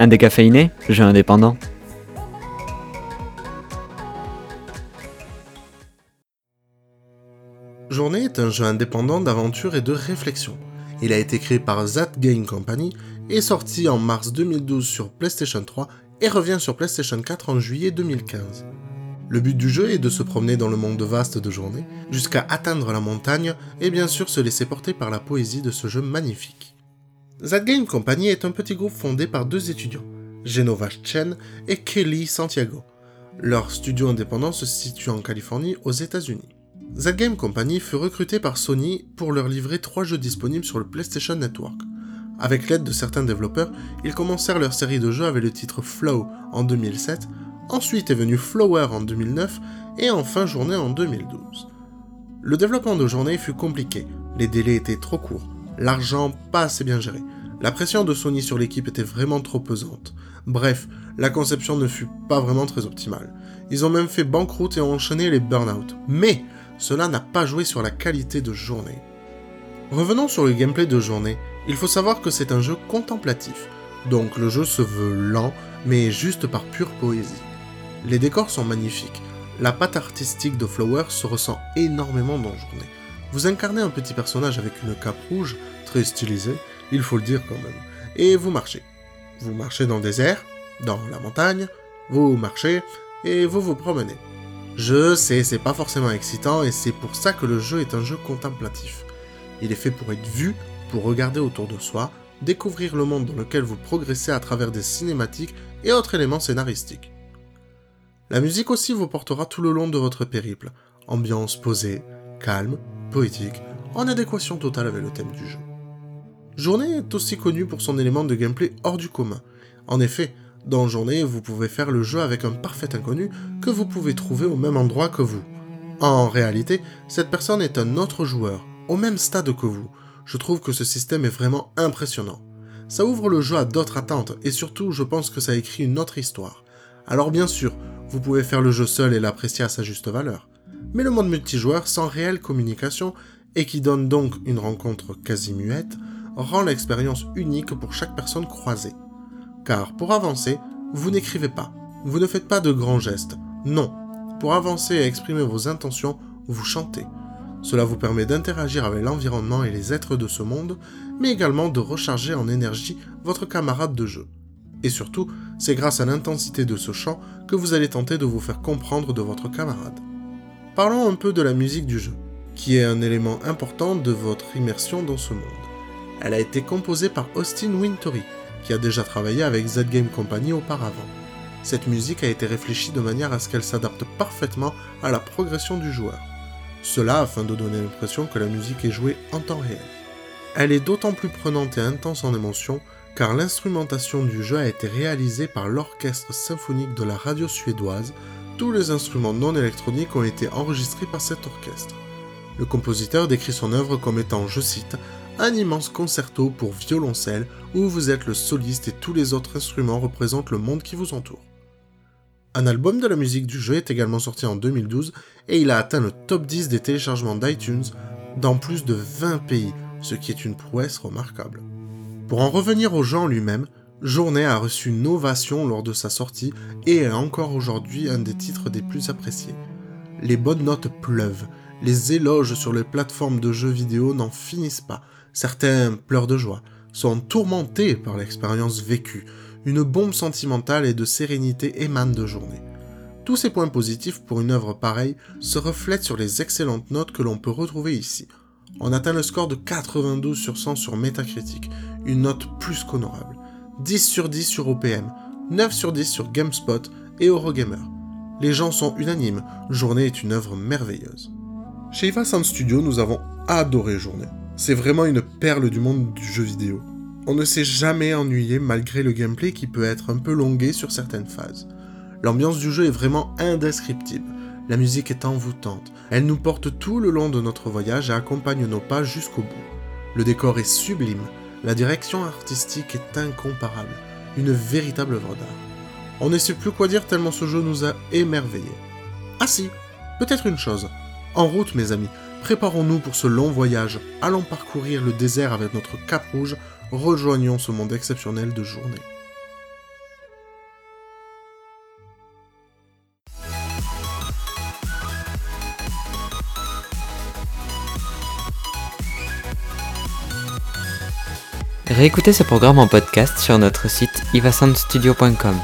Un décaféiné Jeu indépendant. Journée est un jeu indépendant d'aventure et de réflexion. Il a été créé par That Game Company et sorti en mars 2012 sur PlayStation 3 et revient sur PlayStation 4 en juillet 2015. Le but du jeu est de se promener dans le monde vaste de journée, jusqu'à atteindre la montagne et bien sûr se laisser porter par la poésie de ce jeu magnifique. That Game Company est un petit groupe fondé par deux étudiants, Genova Chen et Kelly Santiago. Leur studio indépendant se situe en Californie, aux États-Unis. That Game Company fut recruté par Sony pour leur livrer trois jeux disponibles sur le PlayStation Network. Avec l'aide de certains développeurs, ils commencèrent leur série de jeux avec le titre Flow en 2007, ensuite est venu Flower en 2009 et enfin Journée en 2012. Le développement de Journée fut compliqué, les délais étaient trop courts, l'argent pas assez bien géré, la pression de Sony sur l'équipe était vraiment trop pesante. Bref, la conception ne fut pas vraiment très optimale. Ils ont même fait banqueroute et ont enchaîné les burn-out. Mais cela n'a pas joué sur la qualité de journée. Revenons sur le gameplay de journée, il faut savoir que c'est un jeu contemplatif, donc le jeu se veut lent, mais juste par pure poésie. Les décors sont magnifiques, la patte artistique de Flower se ressent énormément dans Journée. Vous incarnez un petit personnage avec une cape rouge, très stylisée, il faut le dire quand même, et vous marchez. Vous marchez dans le désert, dans la montagne, vous marchez, et vous vous promenez. Je sais, c'est pas forcément excitant et c'est pour ça que le jeu est un jeu contemplatif. Il est fait pour être vu, pour regarder autour de soi, découvrir le monde dans lequel vous progressez à travers des cinématiques et autres éléments scénaristiques. La musique aussi vous portera tout le long de votre périple, ambiance posée, calme, poétique, en adéquation totale avec le thème du jeu. Journée est aussi connu pour son élément de gameplay hors du commun. En effet, dans Journée, vous pouvez faire le jeu avec un parfait inconnu que vous pouvez trouver au même endroit que vous. En réalité, cette personne est un autre joueur, au même stade que vous. Je trouve que ce système est vraiment impressionnant. Ça ouvre le jeu à d'autres attentes et surtout, je pense que ça écrit une autre histoire. Alors bien sûr, vous pouvez faire le jeu seul et l'apprécier à sa juste valeur. Mais le mode multijoueur sans réelle communication et qui donne donc une rencontre quasi muette rend l'expérience unique pour chaque personne croisée. Car pour avancer, vous n'écrivez pas, vous ne faites pas de grands gestes. Non, pour avancer et exprimer vos intentions, vous chantez. Cela vous permet d'interagir avec l'environnement et les êtres de ce monde, mais également de recharger en énergie votre camarade de jeu. Et surtout, c'est grâce à l'intensité de ce chant que vous allez tenter de vous faire comprendre de votre camarade. Parlons un peu de la musique du jeu, qui est un élément important de votre immersion dans ce monde. Elle a été composée par Austin Wintory, qui a déjà travaillé avec Z Game Company auparavant. Cette musique a été réfléchie de manière à ce qu'elle s'adapte parfaitement à la progression du joueur. Cela afin de donner l'impression que la musique est jouée en temps réel. Elle est d'autant plus prenante et intense en émotion car l'instrumentation du jeu a été réalisée par l'orchestre symphonique de la radio suédoise. Tous les instruments non électroniques ont été enregistrés par cet orchestre. Le compositeur décrit son œuvre comme étant, je cite, un immense concerto pour violoncelle où vous êtes le soliste et tous les autres instruments représentent le monde qui vous entoure. Un album de la musique du jeu est également sorti en 2012 et il a atteint le top 10 des téléchargements d'iTunes dans plus de 20 pays, ce qui est une prouesse remarquable. Pour en revenir au jeu lui-même, Journée a reçu une ovation lors de sa sortie et est encore aujourd'hui un des titres des plus appréciés. Les bonnes notes pleuvent, les éloges sur les plateformes de jeux vidéo n'en finissent pas, Certains pleurent de joie, sont tourmentés par l'expérience vécue. Une bombe sentimentale et de sérénité émanent de journée. Tous ces points positifs pour une œuvre pareille se reflètent sur les excellentes notes que l'on peut retrouver ici. On atteint le score de 92 sur 100 sur Metacritic, une note plus qu'honorable. 10 sur 10 sur OPM, 9 sur 10 sur GameSpot et Eurogamer. Les gens sont unanimes, Journée est une œuvre merveilleuse. Chez Iva Sound Studio, nous avons adoré Journée. C'est vraiment une perle du monde du jeu vidéo. On ne s'est jamais ennuyé malgré le gameplay qui peut être un peu longué sur certaines phases. L'ambiance du jeu est vraiment indescriptible. La musique est envoûtante. Elle nous porte tout le long de notre voyage et accompagne nos pas jusqu'au bout. Le décor est sublime. La direction artistique est incomparable. Une véritable œuvre d'art. On ne sait plus quoi dire tellement ce jeu nous a émerveillés. Ah si, peut-être une chose. En route mes amis, Préparons-nous pour ce long voyage, allons parcourir le désert avec notre cape rouge, rejoignons ce monde exceptionnel de journée. Réécoutez ce programme en podcast sur notre site ivasoundstudio.com.